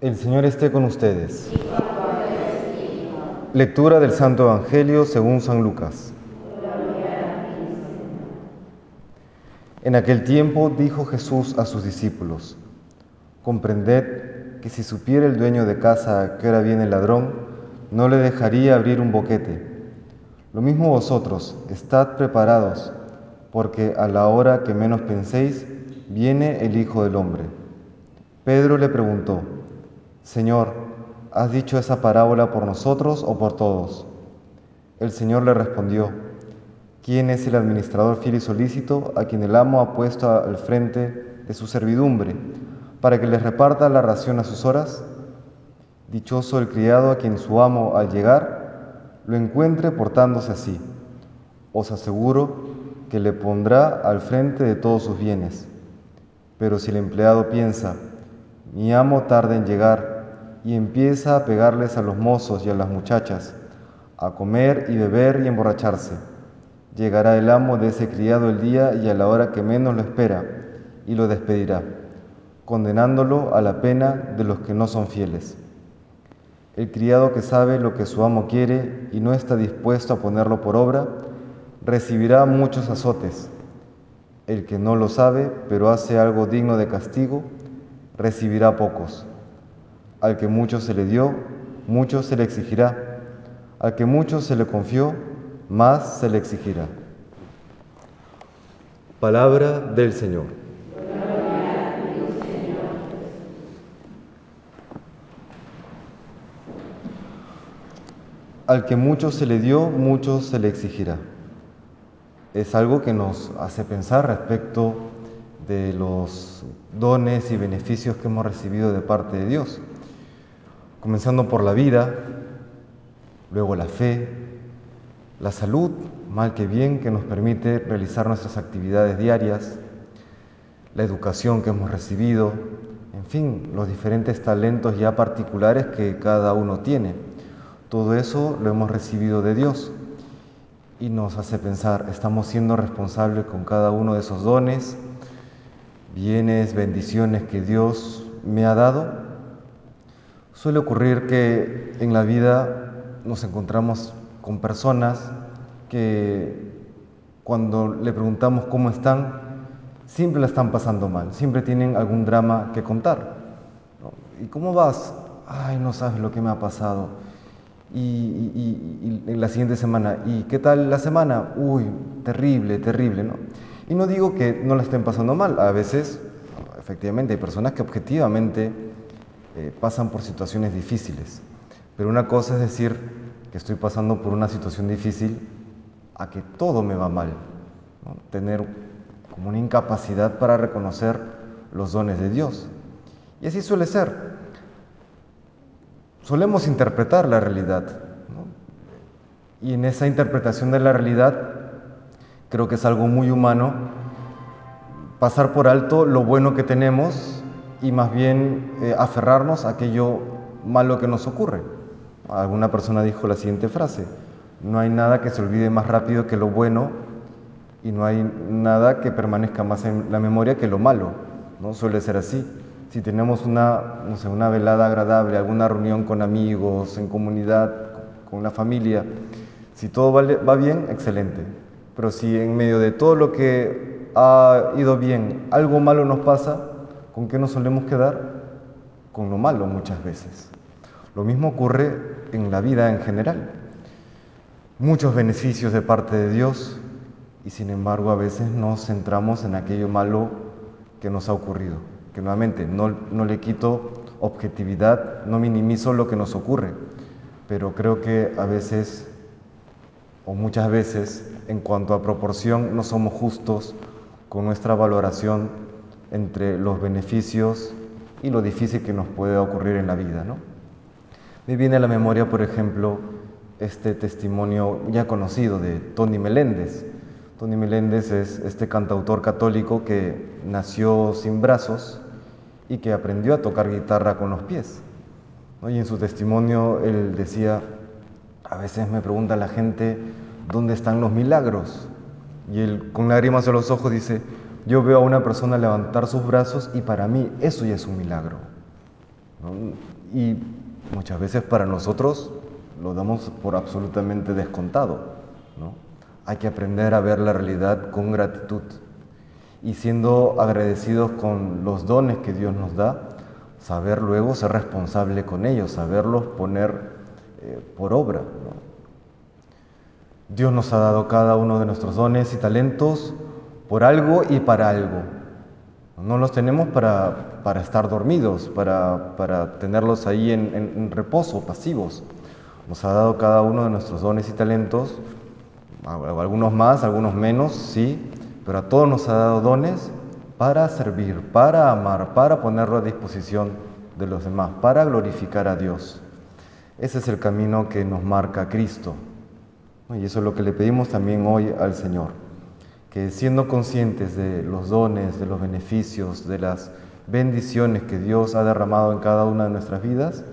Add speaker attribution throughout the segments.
Speaker 1: El Señor esté con ustedes. Lectura del Santo Evangelio según San Lucas. En aquel tiempo dijo Jesús a sus discípulos, comprended que si supiera el dueño de casa que ahora viene el ladrón, no le dejaría abrir un boquete. Lo mismo vosotros, estad preparados, porque a la hora que menos penséis, viene el Hijo del Hombre. Pedro le preguntó, Señor, ¿has dicho esa parábola por nosotros o por todos? El Señor le respondió, ¿quién es el administrador fiel y solícito a quien el amo ha puesto al frente de su servidumbre para que les reparta la ración a sus horas? Dichoso el criado a quien su amo al llegar lo encuentre portándose así. Os aseguro que le pondrá al frente de todos sus bienes. Pero si el empleado piensa, mi amo tarda en llegar, y empieza a pegarles a los mozos y a las muchachas, a comer y beber y emborracharse. Llegará el amo de ese criado el día y a la hora que menos lo espera, y lo despedirá, condenándolo a la pena de los que no son fieles. El criado que sabe lo que su amo quiere y no está dispuesto a ponerlo por obra, recibirá muchos azotes. El que no lo sabe, pero hace algo digno de castigo, recibirá pocos. Al que mucho se le dio, mucho se le exigirá. Al que mucho se le confió, más se le exigirá. Palabra del Señor. Al que mucho se le dio, mucho se le exigirá. Es algo que nos hace pensar respecto de los dones y beneficios que hemos recibido de parte de Dios comenzando por la vida, luego la fe, la salud, mal que bien, que nos permite realizar nuestras actividades diarias, la educación que hemos recibido, en fin, los diferentes talentos ya particulares que cada uno tiene. Todo eso lo hemos recibido de Dios y nos hace pensar, ¿estamos siendo responsables con cada uno de esos dones, bienes, bendiciones que Dios me ha dado? Suele ocurrir que en la vida nos encontramos con personas que cuando le preguntamos cómo están, siempre la están pasando mal, siempre tienen algún drama que contar. ¿Y cómo vas? Ay, no sabes lo que me ha pasado. Y, en la siguiente semana, ¿y qué tal la semana? Uy, terrible, terrible, ¿no? Y no digo que no la estén pasando mal, a veces, efectivamente, hay personas que objetivamente eh, pasan por situaciones difíciles. Pero una cosa es decir que estoy pasando por una situación difícil a que todo me va mal. Tener como una incapacidad para reconocer los dones de Dios. Y así suele ser. Solemos interpretar la realidad. Y en esa interpretación de la realidad creo que es algo muy humano pasar por alto lo bueno que tenemos y más bien eh, aferrarnos a aquello malo que nos ocurre. Alguna persona dijo la siguiente frase, no hay nada que se olvide más rápido que lo bueno y no hay nada que permanezca más en la memoria que lo malo, ¿no? Suele ser así. Si tenemos una, una velada agradable, alguna reunión con amigos, en comunidad, con la familia, si todo va bien, excelente. Pero si en medio de todo lo que ha ido bien, algo malo nos pasa, ¿Con qué nos solemos quedar? Con lo malo muchas veces. Lo mismo ocurre en la vida en general. Muchos beneficios de parte de Dios y sin embargo a veces nos centramos en aquello malo que nos ha ocurrido. Que nuevamente no, no le quito objetividad, no minimizo lo que nos ocurre, pero creo que a veces o muchas veces en cuanto a proporción no somos justos con nuestra valoración entre los beneficios y lo difícil que nos puede ocurrir en la vida. ¿no? Me viene a la memoria, por ejemplo, este testimonio ya conocido de Tony Meléndez. Tony Meléndez es este cantautor católico que nació sin brazos y que aprendió a tocar guitarra con los pies. Y en su testimonio él decía, a veces me pregunta la gente, ¿dónde están los milagros? Y él con lágrimas en los ojos dice, yo veo a una persona levantar sus brazos y para mí eso ya es un milagro. Y muchas veces para nosotros lo damos por absolutamente descontado. Hay que aprender a ver la realidad con gratitud y siendo agradecidos con los dones que Dios nos da, saber luego ser responsable con ellos, saberlos poner eh, por obra. Dios nos ha dado cada uno de nuestros dones y talentos por algo y para algo. No los tenemos para, para estar dormidos, para, para tenerlos ahí en, en, reposo, pasivos. Nos ha dado cada uno de nuestros dones y talentos, algunos más, algunos menos, sí, pero a todos nos ha dado dones para servir, para amar, para ponerlo a disposición de los demás, para glorificar a Dios. Ese es el camino que nos marca Cristo. Y eso es lo que le pedimos también hoy al Señor, que siendo conscientes de los dones, de los beneficios, de las bendiciones que Dios ha derramado en cada una de nuestras vidas,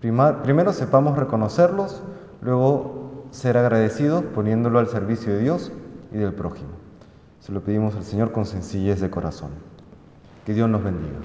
Speaker 1: primero sepamos reconocerlos, luego ser agradecidos poniéndolo al servicio de Dios y del prójimo. Se lo pedimos al Señor con sencillez de corazón. Que Dios nos bendiga.